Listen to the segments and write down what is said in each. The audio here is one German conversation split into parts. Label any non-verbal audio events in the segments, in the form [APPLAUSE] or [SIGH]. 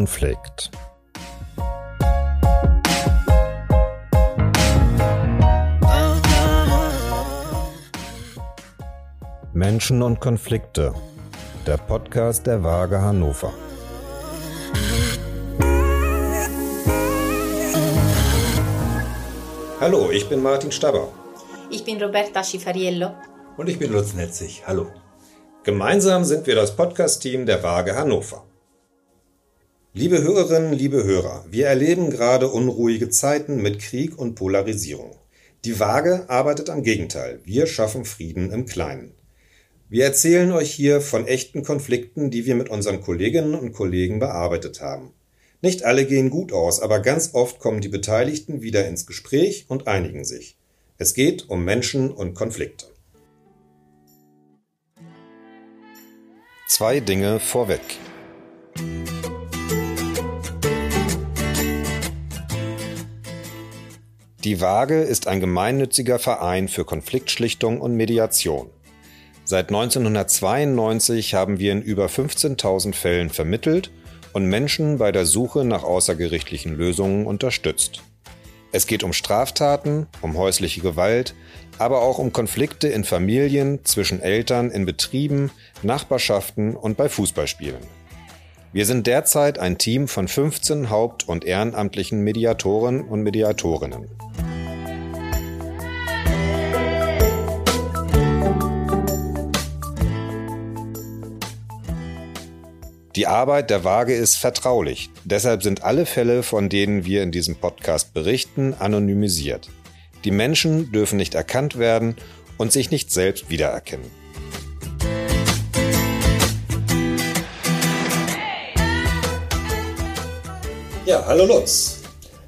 Konflikt. Menschen und Konflikte. Der Podcast der Waage Hannover. Hallo, ich bin Martin Staber. Ich bin Roberta Schifariello. Und ich bin Lutz Netzig. Hallo. Gemeinsam sind wir das Podcast-Team der Waage Hannover. Liebe Hörerinnen, liebe Hörer, wir erleben gerade unruhige Zeiten mit Krieg und Polarisierung. Die Waage arbeitet am Gegenteil. Wir schaffen Frieden im Kleinen. Wir erzählen euch hier von echten Konflikten, die wir mit unseren Kolleginnen und Kollegen bearbeitet haben. Nicht alle gehen gut aus, aber ganz oft kommen die Beteiligten wieder ins Gespräch und einigen sich. Es geht um Menschen und Konflikte. Zwei Dinge vorweg. Die Waage ist ein gemeinnütziger Verein für Konfliktschlichtung und Mediation. Seit 1992 haben wir in über 15.000 Fällen vermittelt und Menschen bei der Suche nach außergerichtlichen Lösungen unterstützt. Es geht um Straftaten, um häusliche Gewalt, aber auch um Konflikte in Familien, zwischen Eltern, in Betrieben, Nachbarschaften und bei Fußballspielen. Wir sind derzeit ein Team von 15 haupt- und ehrenamtlichen Mediatoren und Mediatorinnen. Die Arbeit der Waage ist vertraulich. Deshalb sind alle Fälle, von denen wir in diesem Podcast berichten, anonymisiert. Die Menschen dürfen nicht erkannt werden und sich nicht selbst wiedererkennen. Hallo Lutz.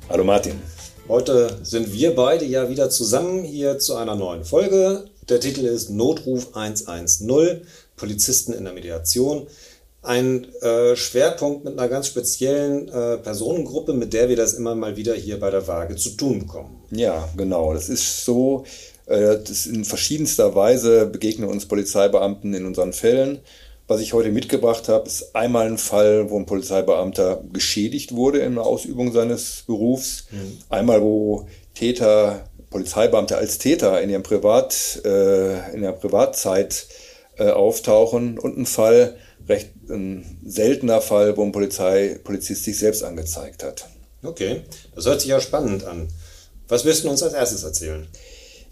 Hallo Martin. Heute sind wir beide ja wieder zusammen hier zu einer neuen Folge. Der Titel ist Notruf 110, Polizisten in der Mediation ein äh, Schwerpunkt mit einer ganz speziellen äh, Personengruppe, mit der wir das immer mal wieder hier bei der Waage zu tun bekommen. Ja, genau. Das ist so, äh, das in verschiedenster Weise begegnen uns Polizeibeamten in unseren Fällen. Was ich heute mitgebracht habe, ist einmal ein Fall, wo ein Polizeibeamter geschädigt wurde in der Ausübung seines Berufs. Mhm. Einmal, wo Täter, Polizeibeamte als Täter in ihrem Privat, äh, in der Privatzeit äh, auftauchen und ein Fall, recht ein seltener Fall, wo ein Polizei, Polizist sich selbst angezeigt hat. Okay, das hört sich ja spannend an. Was wirst du uns als erstes erzählen?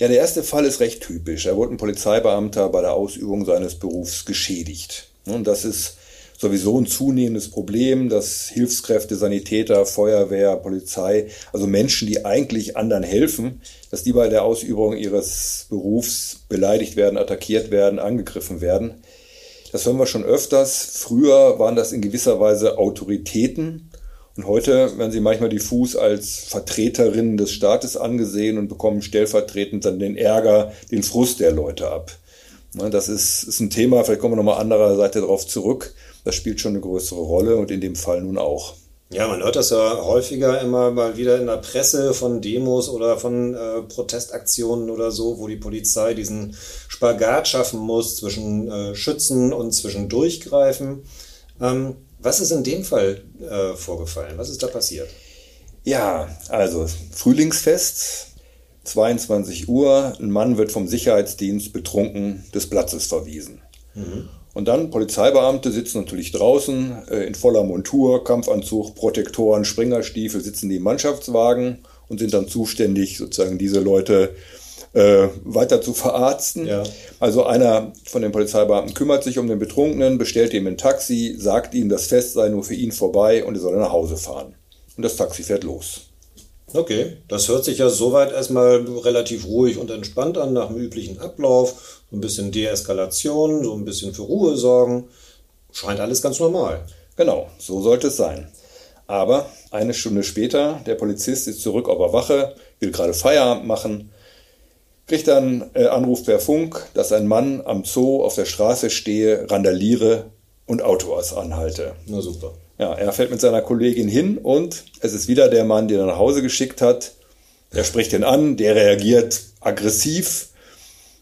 Ja, der erste Fall ist recht typisch. Er wurde ein Polizeibeamter bei der Ausübung seines Berufs geschädigt. Und das ist sowieso ein zunehmendes Problem, dass Hilfskräfte, Sanitäter, Feuerwehr, Polizei, also Menschen, die eigentlich anderen helfen, dass die bei der Ausübung ihres Berufs beleidigt werden, attackiert werden, angegriffen werden. Das hören wir schon öfters. Früher waren das in gewisser Weise Autoritäten. Und heute werden sie manchmal diffus als Vertreterinnen des Staates angesehen und bekommen stellvertretend dann den Ärger, den Frust der Leute ab. Das ist, ist ein Thema, vielleicht kommen wir nochmal anderer Seite darauf zurück. Das spielt schon eine größere Rolle und in dem Fall nun auch. Ja, man hört das ja häufiger immer mal wieder in der Presse von Demos oder von äh, Protestaktionen oder so, wo die Polizei diesen Spagat schaffen muss zwischen äh, Schützen und zwischen Durchgreifen. Ähm, was ist in dem Fall äh, vorgefallen? Was ist da passiert? Ja, also Frühlingsfest, 22 Uhr, ein Mann wird vom Sicherheitsdienst betrunken des Platzes verwiesen. Mhm. Und dann Polizeibeamte sitzen natürlich draußen äh, in voller Montur, Kampfanzug, Protektoren, Springerstiefel, sitzen die im Mannschaftswagen und sind dann zuständig, sozusagen diese Leute äh, weiter zu verarzten. Ja. Also einer von den Polizeibeamten kümmert sich um den Betrunkenen, bestellt ihm ein Taxi, sagt ihm, das Fest sei nur für ihn vorbei und er soll nach Hause fahren. Und das Taxi fährt los. Okay, das hört sich ja soweit erstmal relativ ruhig und entspannt an nach dem üblichen Ablauf so ein bisschen Deeskalation, so ein bisschen für Ruhe sorgen. Scheint alles ganz normal. Genau, so sollte es sein. Aber eine Stunde später, der Polizist ist zurück auf der Wache, will gerade Feierabend machen, kriegt dann äh, Anruf per Funk, dass ein Mann am Zoo auf der Straße stehe, randaliere und Autos anhalte. Na super. Ja, er fährt mit seiner Kollegin hin und es ist wieder der Mann, den er nach Hause geschickt hat. Er spricht ihn an, der reagiert aggressiv,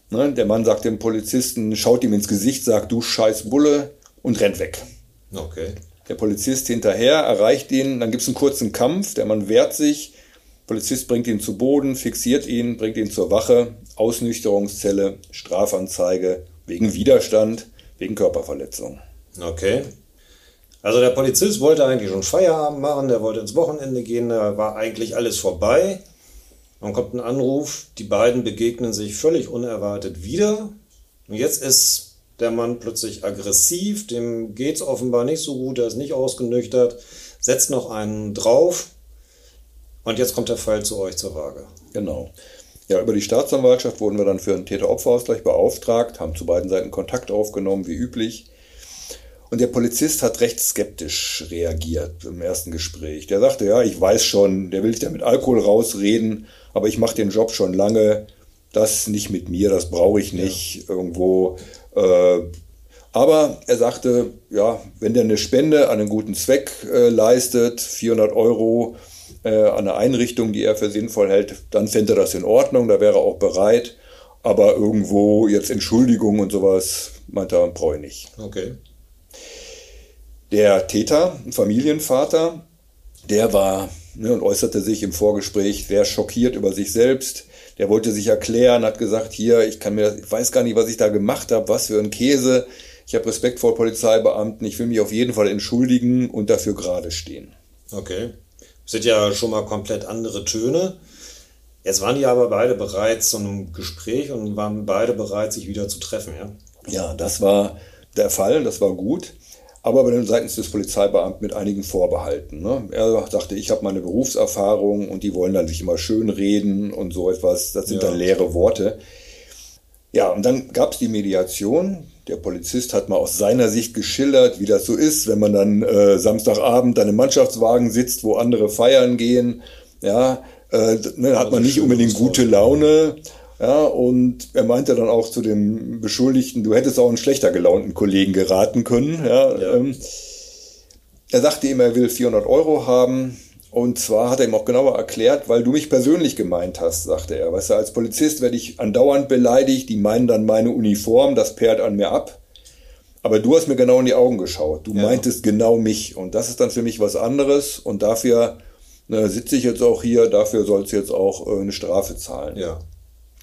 Ne? Der Mann sagt dem Polizisten, schaut ihm ins Gesicht, sagt, du scheiß Bulle und rennt weg. Okay. Der Polizist hinterher erreicht ihn, dann gibt es einen kurzen Kampf, der Mann wehrt sich, Polizist bringt ihn zu Boden, fixiert ihn, bringt ihn zur Wache, Ausnüchterungszelle, Strafanzeige wegen Widerstand, wegen Körperverletzung. Okay. Also der Polizist wollte eigentlich schon Feierabend machen, der wollte ins Wochenende gehen, da war eigentlich alles vorbei. Dann kommt ein Anruf, die beiden begegnen sich völlig unerwartet wieder. Und jetzt ist der Mann plötzlich aggressiv, dem geht es offenbar nicht so gut, er ist nicht ausgenüchtert, setzt noch einen drauf und jetzt kommt der Fall zu euch zur Waage. Genau. Ja, über die Staatsanwaltschaft wurden wir dann für einen Täter-Opfer-Ausgleich beauftragt, haben zu beiden Seiten Kontakt aufgenommen, wie üblich. Und der Polizist hat recht skeptisch reagiert im ersten Gespräch. Der sagte, ja, ich weiß schon, der will sich da mit Alkohol rausreden, aber ich mache den Job schon lange. Das nicht mit mir, das brauche ich nicht ja. irgendwo. Äh, aber er sagte, ja, wenn der eine Spende an einen guten Zweck äh, leistet, 400 Euro äh, an eine Einrichtung, die er für sinnvoll hält, dann fände er das in Ordnung, da wäre er auch bereit. Aber irgendwo jetzt Entschuldigung und sowas, meint er, brauche ich nicht. Okay. Der Täter, ein Familienvater, der war ne, und äußerte sich im Vorgespräch sehr schockiert über sich selbst. Der wollte sich erklären, hat gesagt, hier, ich kann mir das, ich weiß gar nicht, was ich da gemacht habe, was für ein Käse. Ich habe Respekt vor Polizeibeamten, ich will mich auf jeden Fall entschuldigen und dafür gerade stehen. Okay. Sind ja schon mal komplett andere Töne. Jetzt waren die aber beide bereit zu einem Gespräch und waren beide bereit, sich wieder zu treffen, ja? Ja, das war der Fall, das war gut aber bei den seitens des Polizeibeamten mit einigen Vorbehalten. Ne? Er sagte, ich habe meine Berufserfahrung und die wollen dann sich immer schön reden und so etwas. Das sind ja. dann leere Worte. Ja, und dann gab es die Mediation. Der Polizist hat mal aus seiner Sicht geschildert, wie das so ist, wenn man dann äh, Samstagabend dann im Mannschaftswagen sitzt, wo andere feiern gehen. Ja, äh, ne, hat man nicht unbedingt gute Laune. Ja, und er meinte dann auch zu dem Beschuldigten, du hättest auch einen schlechter gelaunten Kollegen geraten können. Ja, ja. Ähm, er sagte ihm, er will 400 Euro haben. Und zwar hat er ihm auch genauer erklärt, weil du mich persönlich gemeint hast, sagte er. Weißt du, als Polizist werde ich andauernd beleidigt, die meinen dann meine Uniform, das perlt an mir ab. Aber du hast mir genau in die Augen geschaut. Du ja. meintest genau mich. Und das ist dann für mich was anderes. Und dafür ne, sitze ich jetzt auch hier, dafür sollst du jetzt auch äh, eine Strafe zahlen. Ja.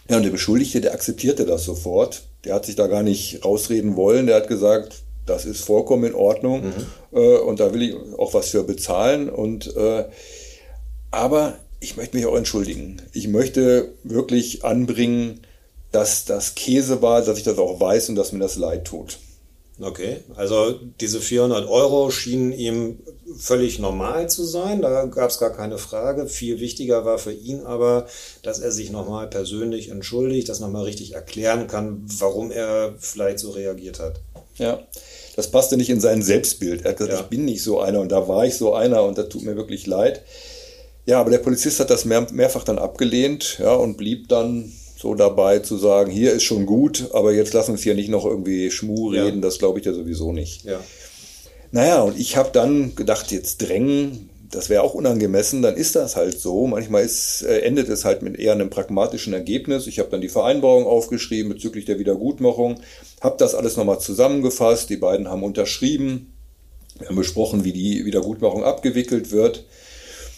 Ja, und der Beschuldigte, der akzeptierte das sofort. Der hat sich da gar nicht rausreden wollen. Der hat gesagt, das ist vollkommen in Ordnung mhm. äh, und da will ich auch was für bezahlen. Und äh, aber ich möchte mich auch entschuldigen. Ich möchte wirklich anbringen, dass das Käse war, dass ich das auch weiß und dass mir das leid tut. Okay, also diese 400 Euro schienen ihm völlig normal zu sein, da gab es gar keine Frage. Viel wichtiger war für ihn aber, dass er sich nochmal persönlich entschuldigt, das nochmal richtig erklären kann, warum er vielleicht so reagiert hat. Ja, das passte nicht in sein Selbstbild. Er hat gesagt, ja. ich bin nicht so einer und da war ich so einer und das tut mir wirklich leid. Ja, aber der Polizist hat das mehr, mehrfach dann abgelehnt ja, und blieb dann so dabei zu sagen, hier ist schon gut, aber jetzt lass uns hier nicht noch irgendwie Schmu reden, ja. das glaube ich ja sowieso nicht. Ja. Naja, und ich habe dann gedacht, jetzt drängen, das wäre auch unangemessen, dann ist das halt so. Manchmal ist, äh, endet es halt mit eher einem pragmatischen Ergebnis. Ich habe dann die Vereinbarung aufgeschrieben bezüglich der Wiedergutmachung, habe das alles nochmal zusammengefasst, die beiden haben unterschrieben, wir haben besprochen, wie die Wiedergutmachung abgewickelt wird.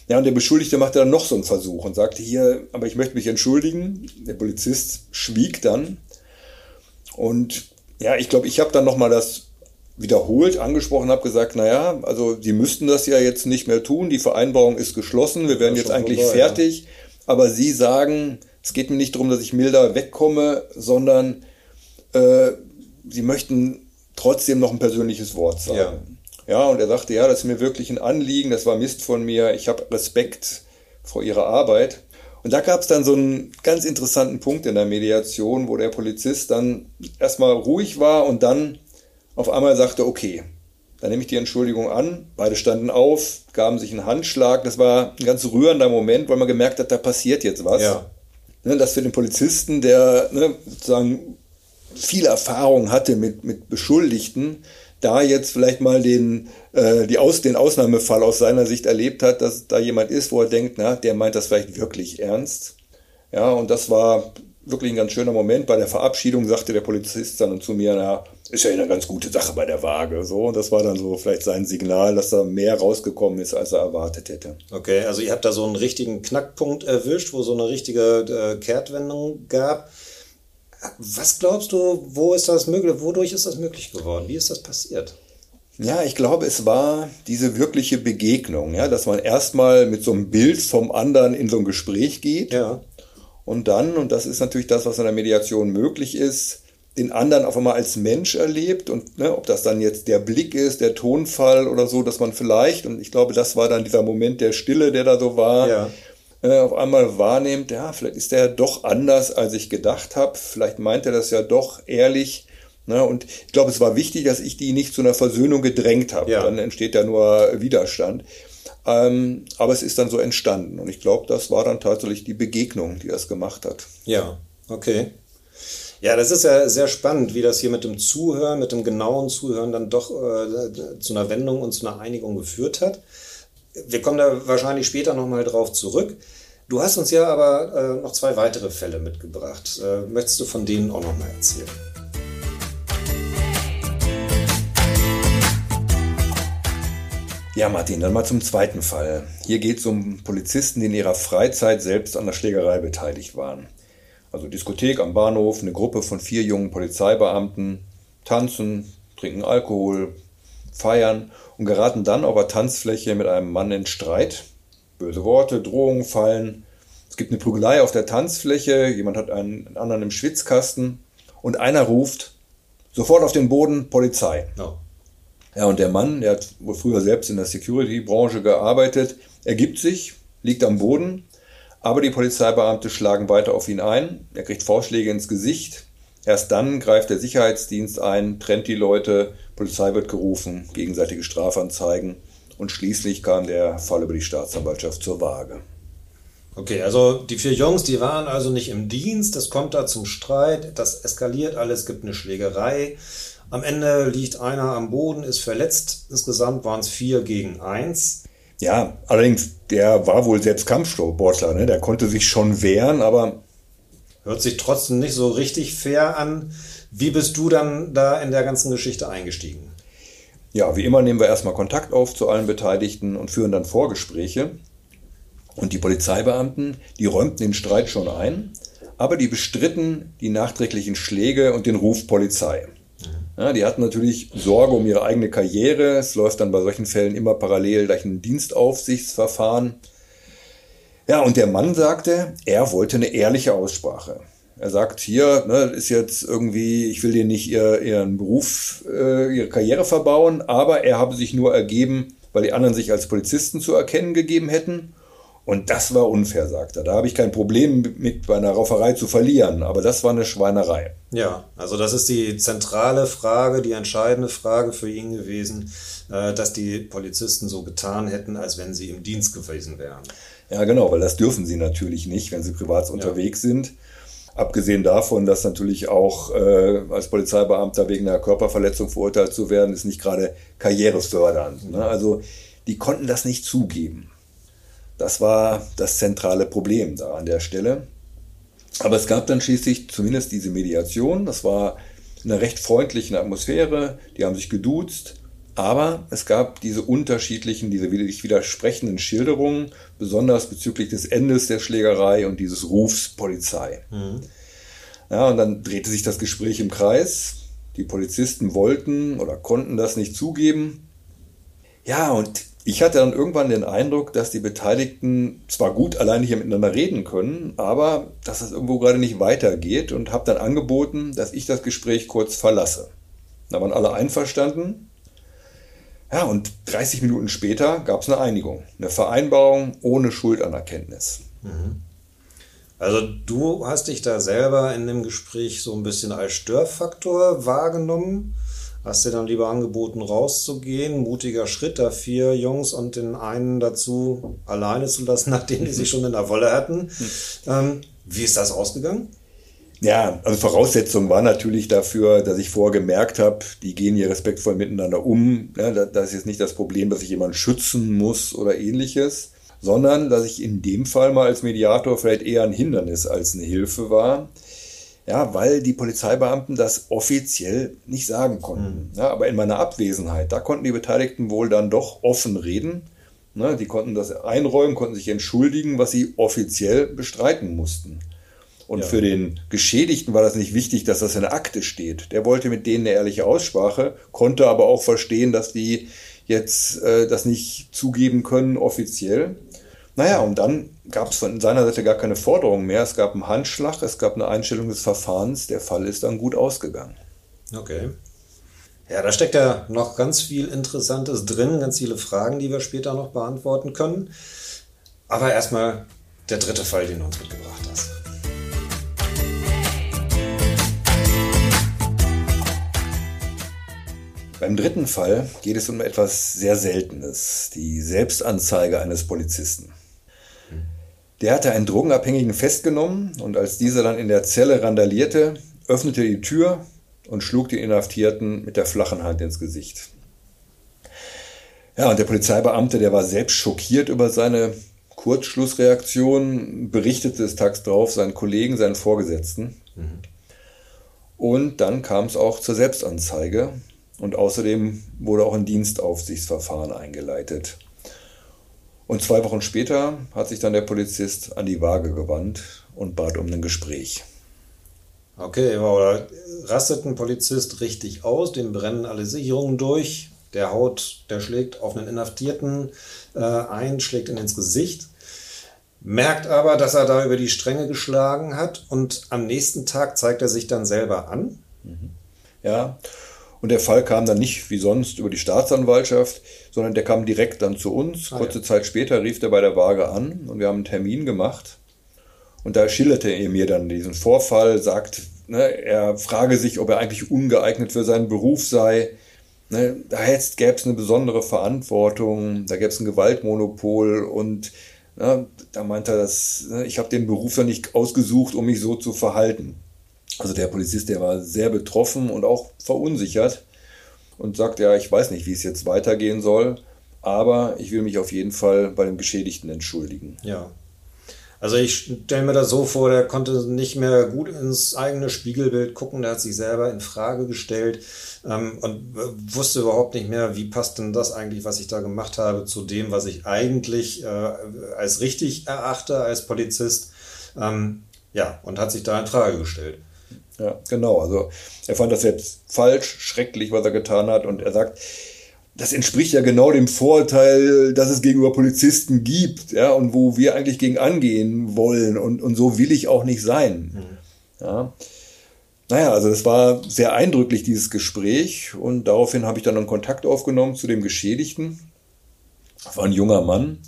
Ja, und der Beschuldigte machte dann noch so einen Versuch und sagte hier, aber ich möchte mich entschuldigen. Der Polizist schwieg dann. Und ja, ich glaube, ich habe dann nochmal das wiederholt angesprochen, habe gesagt, naja, also Sie müssten das ja jetzt nicht mehr tun. Die Vereinbarung ist geschlossen. Wir werden jetzt eigentlich vorbei, fertig. Ja. Aber Sie sagen, es geht mir nicht darum, dass ich milder wegkomme, sondern äh, Sie möchten trotzdem noch ein persönliches Wort sagen. Ja. Ja, und er sagte, ja, das ist mir wirklich ein Anliegen, das war Mist von mir, ich habe Respekt vor ihrer Arbeit. Und da gab es dann so einen ganz interessanten Punkt in der Mediation, wo der Polizist dann erstmal ruhig war und dann auf einmal sagte, okay, dann nehme ich die Entschuldigung an. Beide standen auf, gaben sich einen Handschlag. Das war ein ganz rührender Moment, weil man gemerkt hat, da passiert jetzt was. Ja. Ne, das für den Polizisten, der ne, sozusagen viel Erfahrung hatte mit, mit Beschuldigten, da jetzt vielleicht mal den, äh, die Aus, den Ausnahmefall aus seiner Sicht erlebt hat, dass da jemand ist, wo er denkt, na, der meint das vielleicht wirklich ernst. Ja, und das war wirklich ein ganz schöner Moment. Bei der Verabschiedung sagte der Polizist dann zu mir, na, ist ja eine ganz gute Sache bei der Waage. So, und das war dann so vielleicht sein Signal, dass da mehr rausgekommen ist, als er erwartet hätte. Okay, also ihr habt da so einen richtigen Knackpunkt erwischt, wo so eine richtige äh, Kehrtwendung gab. Was glaubst du, wo ist das möglich, wodurch ist das möglich geworden? Wie ist das passiert? Ja, ich glaube, es war diese wirkliche Begegnung, ja, dass man erstmal mit so einem Bild vom anderen in so ein Gespräch geht. Ja. Und dann, und das ist natürlich das, was in der Mediation möglich ist, den anderen auf einmal als Mensch erlebt und ne, ob das dann jetzt der Blick ist, der Tonfall oder so, dass man vielleicht, und ich glaube, das war dann dieser Moment der Stille, der da so war, Ja. Äh, auf einmal wahrnimmt, ja, vielleicht ist der doch anders, als ich gedacht habe, vielleicht meint er das ja doch ehrlich. Ne, und ich glaube, es war wichtig, dass ich die nicht zu einer Versöhnung gedrängt habe. Ja. Dann entsteht ja nur Widerstand. Ähm, aber es ist dann so entstanden. Und ich glaube, das war dann tatsächlich die Begegnung, die das gemacht hat. Ja, okay. Ja, das ist ja sehr spannend, wie das hier mit dem Zuhören, mit dem genauen Zuhören dann doch äh, zu einer Wendung und zu einer Einigung geführt hat. Wir kommen da wahrscheinlich später nochmal drauf zurück. Du hast uns ja aber äh, noch zwei weitere Fälle mitgebracht. Äh, möchtest du von denen auch nochmal erzählen? Ja, Martin, dann mal zum zweiten Fall. Hier geht es um Polizisten, die in ihrer Freizeit selbst an der Schlägerei beteiligt waren. Also Diskothek am Bahnhof, eine Gruppe von vier jungen Polizeibeamten tanzen, trinken Alkohol, feiern und geraten dann auf der Tanzfläche mit einem Mann in Streit. Böse Worte, Drohungen fallen. Es gibt eine Prügelei auf der Tanzfläche, jemand hat einen anderen im Schwitzkasten und einer ruft sofort auf den Boden Polizei. No. Ja, und der Mann, der hat wohl früher selbst in der Security-Branche gearbeitet, ergibt sich, liegt am Boden, aber die Polizeibeamte schlagen weiter auf ihn ein. Er kriegt Vorschläge ins Gesicht. Erst dann greift der Sicherheitsdienst ein, trennt die Leute, Polizei wird gerufen, gegenseitige Strafanzeigen und schließlich kam der Fall über die Staatsanwaltschaft zur Waage. Okay, also die vier Jungs, die waren also nicht im Dienst, es kommt da zum Streit, das eskaliert alles, gibt eine Schlägerei. Am Ende liegt einer am Boden, ist verletzt. Insgesamt waren es vier gegen eins. Ja, allerdings, der war wohl selbst Kampfsportler, ne? der konnte sich schon wehren, aber Hört sich trotzdem nicht so richtig fair an. Wie bist du dann da in der ganzen Geschichte eingestiegen? Ja, wie immer nehmen wir erstmal Kontakt auf zu allen Beteiligten und führen dann Vorgespräche. Und die Polizeibeamten, die räumten den Streit schon ein, aber die bestritten die nachträglichen Schläge und den Ruf Polizei. Ja, die hatten natürlich Sorge um ihre eigene Karriere. Es läuft dann bei solchen Fällen immer parallel gleich ein Dienstaufsichtsverfahren. Ja, und der Mann sagte, er wollte eine ehrliche Aussprache. Er sagt hier, ne, ist jetzt irgendwie, ich will dir nicht ihr, ihren Beruf, äh, ihre Karriere verbauen, aber er habe sich nur ergeben, weil die anderen sich als Polizisten zu erkennen gegeben hätten. Und das war unfair, sagt er. Da habe ich kein Problem mit bei einer Rauferei zu verlieren, aber das war eine Schweinerei. Ja, also das ist die zentrale Frage, die entscheidende Frage für ihn gewesen, äh, dass die Polizisten so getan hätten, als wenn sie im Dienst gewesen wären. Ja, genau, weil das dürfen sie natürlich nicht, wenn sie privat unterwegs sind. Abgesehen davon, dass natürlich auch äh, als Polizeibeamter wegen einer Körperverletzung verurteilt zu werden, ist nicht gerade karrierefördernd. Ne? Also die konnten das nicht zugeben. Das war das zentrale Problem da an der Stelle. Aber es gab dann schließlich zumindest diese Mediation. Das war in einer recht freundlichen Atmosphäre. Die haben sich geduzt. Aber es gab diese unterschiedlichen, diese widersprechenden Schilderungen, besonders bezüglich des Endes der Schlägerei und dieses Rufs Polizei. Ja, und dann drehte sich das Gespräch im Kreis. Die Polizisten wollten oder konnten das nicht zugeben. Ja, und ich hatte dann irgendwann den Eindruck, dass die Beteiligten zwar gut alleine hier miteinander reden können, aber dass es irgendwo gerade nicht weitergeht und habe dann angeboten, dass ich das Gespräch kurz verlasse. Da waren alle einverstanden. Ja, und 30 Minuten später gab es eine Einigung, eine Vereinbarung ohne Schuldanerkenntnis. Also du hast dich da selber in dem Gespräch so ein bisschen als Störfaktor wahrgenommen. Hast dir dann lieber angeboten, rauszugehen. Mutiger Schritt, da vier Jungs und den einen dazu alleine zu lassen, [LAUGHS] nachdem die sich schon in der Wolle hatten. Ähm, wie ist das ausgegangen? Ja, also Voraussetzung war natürlich dafür, dass ich vorher gemerkt habe, die gehen hier respektvoll miteinander um. Ja, da- das ist jetzt nicht das Problem, dass ich jemanden schützen muss oder ähnliches. sondern dass ich in dem Fall mal als Mediator vielleicht eher ein Hindernis als eine Hilfe war. Ja, weil die Polizeibeamten das offiziell nicht sagen konnten. Mhm. Ja, aber in meiner Abwesenheit, da konnten die Beteiligten wohl dann doch offen reden. Ne, die konnten das einräumen, konnten sich entschuldigen, was sie offiziell bestreiten mussten. Und ja. für den Geschädigten war das nicht wichtig, dass das in der Akte steht. Der wollte mit denen eine ehrliche Aussprache, konnte aber auch verstehen, dass die jetzt äh, das nicht zugeben können offiziell. Naja, und dann gab es von seiner Seite gar keine Forderung mehr. Es gab einen Handschlag, es gab eine Einstellung des Verfahrens. Der Fall ist dann gut ausgegangen. Okay. Ja, da steckt ja noch ganz viel Interessantes drin, ganz viele Fragen, die wir später noch beantworten können. Aber erstmal der dritte Fall, den du uns mitgebracht hast. Beim dritten Fall geht es um etwas sehr Seltenes, die Selbstanzeige eines Polizisten. Der hatte einen Drogenabhängigen festgenommen und als dieser dann in der Zelle randalierte, öffnete die Tür und schlug den Inhaftierten mit der flachen Hand ins Gesicht. Ja, und der Polizeibeamte, der war selbst schockiert über seine Kurzschlussreaktion, berichtete es tags darauf seinen Kollegen, seinen Vorgesetzten. Mhm. Und dann kam es auch zur Selbstanzeige. Und außerdem wurde auch ein Dienstaufsichtsverfahren eingeleitet. Und zwei Wochen später hat sich dann der Polizist an die Waage gewandt und bat um ein Gespräch. Okay, da rastet ein Polizist richtig aus, dem brennen alle Sicherungen durch, der haut, der schlägt auf einen Inhaftierten äh, ein, schlägt ihn ins Gesicht, merkt aber, dass er da über die Stränge geschlagen hat und am nächsten Tag zeigt er sich dann selber an. Mhm. Ja, und der Fall kam dann nicht wie sonst über die Staatsanwaltschaft, sondern der kam direkt dann zu uns. Ah, Kurze ja. Zeit später rief er bei der Waage an und wir haben einen Termin gemacht. Und da schilderte er mir dann diesen Vorfall, sagt, ne, er frage sich, ob er eigentlich ungeeignet für seinen Beruf sei. Ne, da gäbe es eine besondere Verantwortung, da gäbe es ein Gewaltmonopol und ne, da meint er, dass, ne, ich habe den Beruf ja nicht ausgesucht, um mich so zu verhalten. Also der Polizist, der war sehr betroffen und auch verunsichert und sagt, ja, ich weiß nicht, wie es jetzt weitergehen soll, aber ich will mich auf jeden Fall bei dem Geschädigten entschuldigen. Ja. Also ich stelle mir das so vor, der konnte nicht mehr gut ins eigene Spiegelbild gucken, der hat sich selber in Frage gestellt ähm, und wusste überhaupt nicht mehr, wie passt denn das eigentlich, was ich da gemacht habe, zu dem, was ich eigentlich äh, als richtig erachte als Polizist. Ähm, ja, und hat sich da in Frage gestellt. Ja, genau. Also er fand das jetzt falsch, schrecklich, was er getan hat. Und er sagt, das entspricht ja genau dem Vorteil, das es gegenüber Polizisten gibt, ja, und wo wir eigentlich gegen angehen wollen. Und, und so will ich auch nicht sein. Mhm. Ja. Naja, also das war sehr eindrücklich, dieses Gespräch. Und daraufhin habe ich dann einen Kontakt aufgenommen zu dem Geschädigten. Das war ein junger Mann.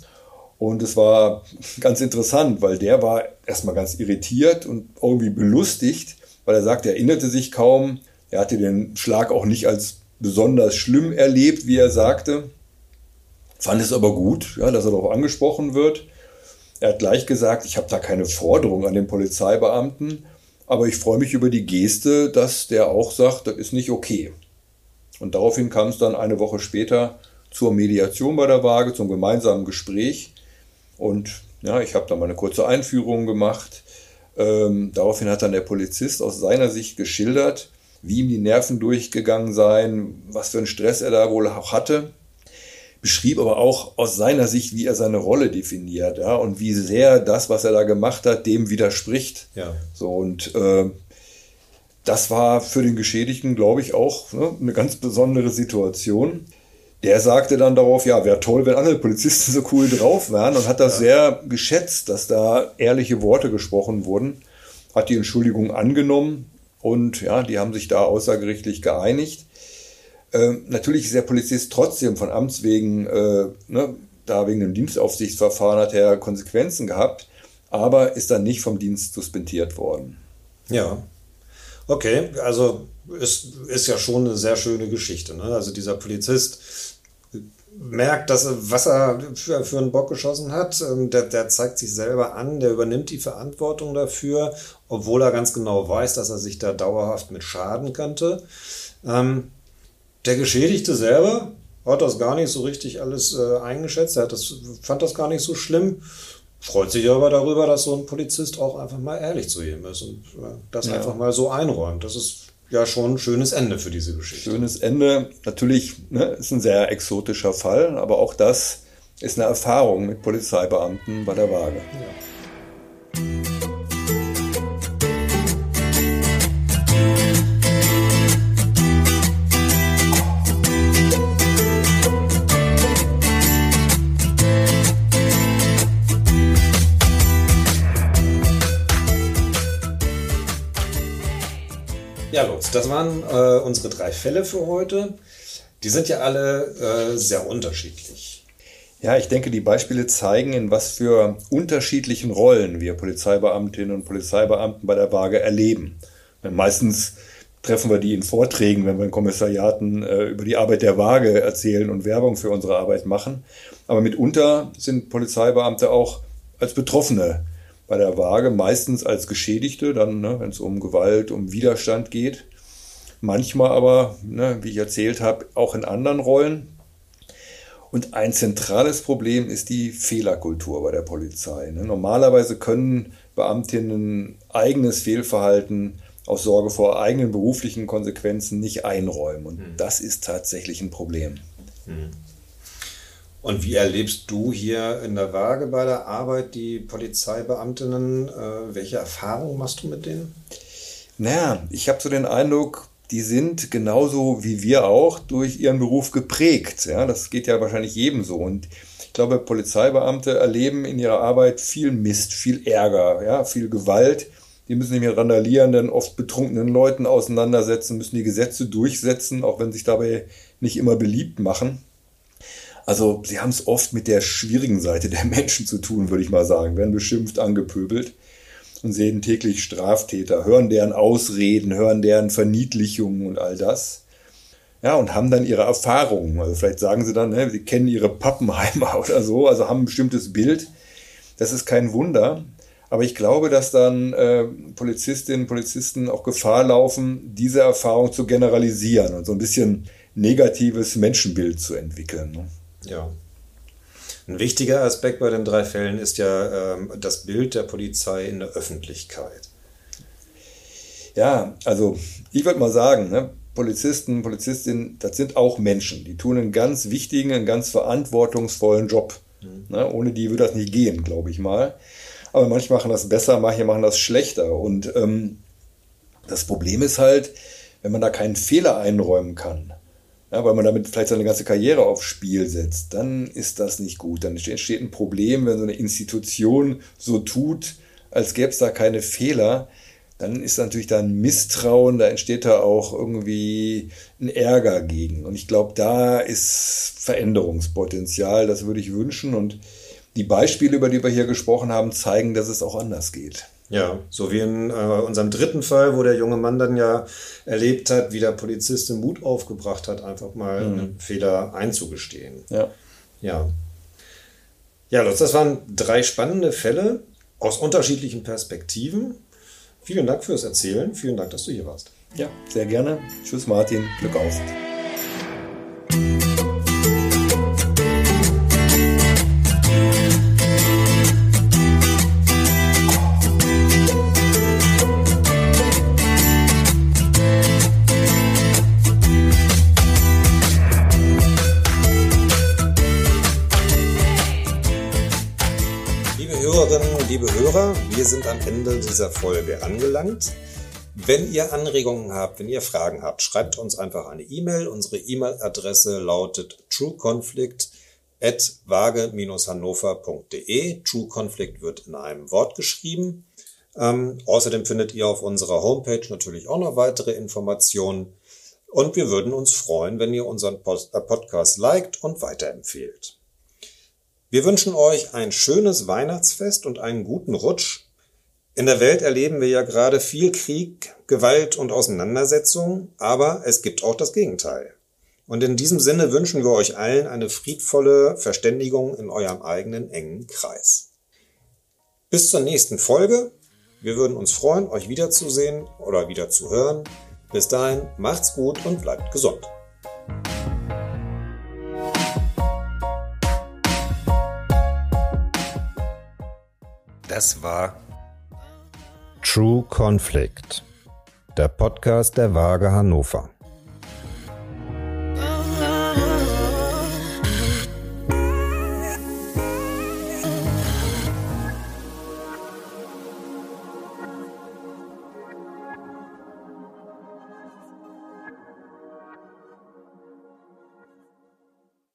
Und es war [LAUGHS] ganz interessant, weil der war erstmal ganz irritiert und irgendwie belustigt, weil er sagt, er erinnerte sich kaum. Er hatte den Schlag auch nicht als besonders schlimm erlebt, wie er sagte. Fand es aber gut, ja, dass er darauf angesprochen wird. Er hat gleich gesagt, ich habe da keine Forderung an den Polizeibeamten, aber ich freue mich über die Geste, dass der auch sagt, das ist nicht okay. Und daraufhin kam es dann eine Woche später zur Mediation bei der Waage, zum gemeinsamen Gespräch. Und ja, ich habe da mal eine kurze Einführung gemacht. Ähm, daraufhin hat dann der Polizist aus seiner Sicht geschildert, wie ihm die Nerven durchgegangen seien, was für einen Stress er da wohl auch hatte. Beschrieb aber auch aus seiner Sicht, wie er seine Rolle definiert, ja, und wie sehr das, was er da gemacht hat, dem widerspricht. Ja. So und äh, das war für den Geschädigten, glaube ich, auch ne, eine ganz besondere Situation der sagte dann darauf, ja, wäre toll, wenn alle Polizisten so cool drauf wären und hat das ja. sehr geschätzt, dass da ehrliche Worte gesprochen wurden, hat die Entschuldigung angenommen und ja, die haben sich da außergerichtlich geeinigt. Ähm, natürlich ist der Polizist trotzdem von Amts wegen, äh, ne, da wegen dem Dienstaufsichtsverfahren hat er Konsequenzen gehabt, aber ist dann nicht vom Dienst suspendiert worden. Ja. Okay, also ist, ist ja schon eine sehr schöne Geschichte. Ne? Also dieser Polizist merkt, dass er, was er für, für einen Bock geschossen hat. Ähm, der, der zeigt sich selber an, der übernimmt die Verantwortung dafür, obwohl er ganz genau weiß, dass er sich da dauerhaft mit schaden könnte. Ähm, der Geschädigte selber, hat das gar nicht so richtig alles äh, eingeschätzt. Er hat das, fand das gar nicht so schlimm. Freut sich aber darüber, dass so ein Polizist auch einfach mal ehrlich zu ihm ist und äh, das ja. einfach mal so einräumt. Das ist ja schon ein schönes Ende für diese Geschichte. Schönes Ende. Natürlich ne, ist ein sehr exotischer Fall, aber auch das ist eine Erfahrung mit Polizeibeamten bei der Waage. Ja. Lutz, das waren äh, unsere drei Fälle für heute. Die sind ja alle äh, sehr unterschiedlich. Ja, ich denke, die Beispiele zeigen, in was für unterschiedlichen Rollen wir Polizeibeamtinnen und Polizeibeamten bei der Waage erleben. Meistens treffen wir die in Vorträgen, wenn wir in Kommissariaten äh, über die Arbeit der Waage erzählen und Werbung für unsere Arbeit machen. Aber mitunter sind Polizeibeamte auch als Betroffene bei der Waage, meistens als Geschädigte, dann, ne, wenn es um Gewalt, um Widerstand geht. Manchmal aber, ne, wie ich erzählt habe, auch in anderen Rollen. Und ein zentrales Problem ist die Fehlerkultur bei der Polizei. Ne. Normalerweise können Beamtinnen eigenes Fehlverhalten aus Sorge vor eigenen beruflichen Konsequenzen nicht einräumen. Und hm. das ist tatsächlich ein Problem. Hm. Und wie erlebst du hier in der Waage bei der Arbeit die Polizeibeamtinnen? Äh, welche Erfahrungen machst du mit denen? Naja, ich habe so den Eindruck, die sind genauso wie wir auch durch ihren Beruf geprägt. Ja, das geht ja wahrscheinlich jedem so. Und ich glaube, Polizeibeamte erleben in ihrer Arbeit viel Mist, viel Ärger, ja, viel Gewalt. Die müssen sich mit randalierenden, oft betrunkenen Leuten auseinandersetzen, müssen die Gesetze durchsetzen, auch wenn sich dabei nicht immer beliebt machen. Also sie haben es oft mit der schwierigen Seite der Menschen zu tun, würde ich mal sagen, werden beschimpft, angepöbelt und sehen täglich Straftäter, hören deren Ausreden, hören deren Verniedlichungen und all das. Ja, und haben dann ihre Erfahrungen. Also vielleicht sagen sie dann, ne, sie kennen ihre Pappenheimer [LAUGHS] oder so, also haben ein bestimmtes Bild. Das ist kein Wunder. Aber ich glaube, dass dann äh, Polizistinnen und Polizisten auch Gefahr laufen, diese Erfahrung zu generalisieren und so ein bisschen negatives Menschenbild zu entwickeln. Ne? Ja. Ein wichtiger Aspekt bei den drei Fällen ist ja ähm, das Bild der Polizei in der Öffentlichkeit. Ja, also ich würde mal sagen, ne, Polizisten, Polizistinnen, das sind auch Menschen. Die tun einen ganz wichtigen, einen ganz verantwortungsvollen Job. Mhm. Ne, ohne die würde das nicht gehen, glaube ich mal. Aber manche machen das besser, manche machen das schlechter. Und ähm, das Problem ist halt, wenn man da keinen Fehler einräumen kann, ja, weil man damit vielleicht seine ganze Karriere aufs Spiel setzt, dann ist das nicht gut. Dann entsteht ein Problem, wenn so eine Institution so tut, als gäbe es da keine Fehler. Dann ist natürlich da ein Misstrauen, da entsteht da auch irgendwie ein Ärger gegen. Und ich glaube, da ist Veränderungspotenzial, das würde ich wünschen. Und die Beispiele, über die wir hier gesprochen haben, zeigen, dass es auch anders geht. Ja, so wie in äh, unserem dritten Fall, wo der junge Mann dann ja erlebt hat, wie der Polizist den Mut aufgebracht hat, einfach mal mhm. einen Fehler einzugestehen. Ja. Ja. Ja, Lutz, das waren drei spannende Fälle aus unterschiedlichen Perspektiven. Vielen Dank fürs Erzählen. Vielen Dank, dass du hier warst. Ja, sehr gerne. Tschüss, Martin. Glück auf. Hörer, wir sind am Ende dieser Folge angelangt. Wenn ihr Anregungen habt, wenn ihr Fragen habt, schreibt uns einfach eine E-Mail. Unsere E-Mail-Adresse lautet trueconflict at waage-hannover.de. True Conflict wird in einem Wort geschrieben. Ähm, außerdem findet ihr auf unserer Homepage natürlich auch noch weitere Informationen. Und wir würden uns freuen, wenn ihr unseren Post äh, Podcast liked und weiterempfehlt. Wir wünschen euch ein schönes Weihnachtsfest und einen guten Rutsch. In der Welt erleben wir ja gerade viel Krieg, Gewalt und Auseinandersetzung, aber es gibt auch das Gegenteil. Und in diesem Sinne wünschen wir euch allen eine friedvolle Verständigung in eurem eigenen engen Kreis. Bis zur nächsten Folge. Wir würden uns freuen, euch wiederzusehen oder wieder zu hören. Bis dahin, macht's gut und bleibt gesund. Das war True Conflict, der Podcast der Waage Hannover.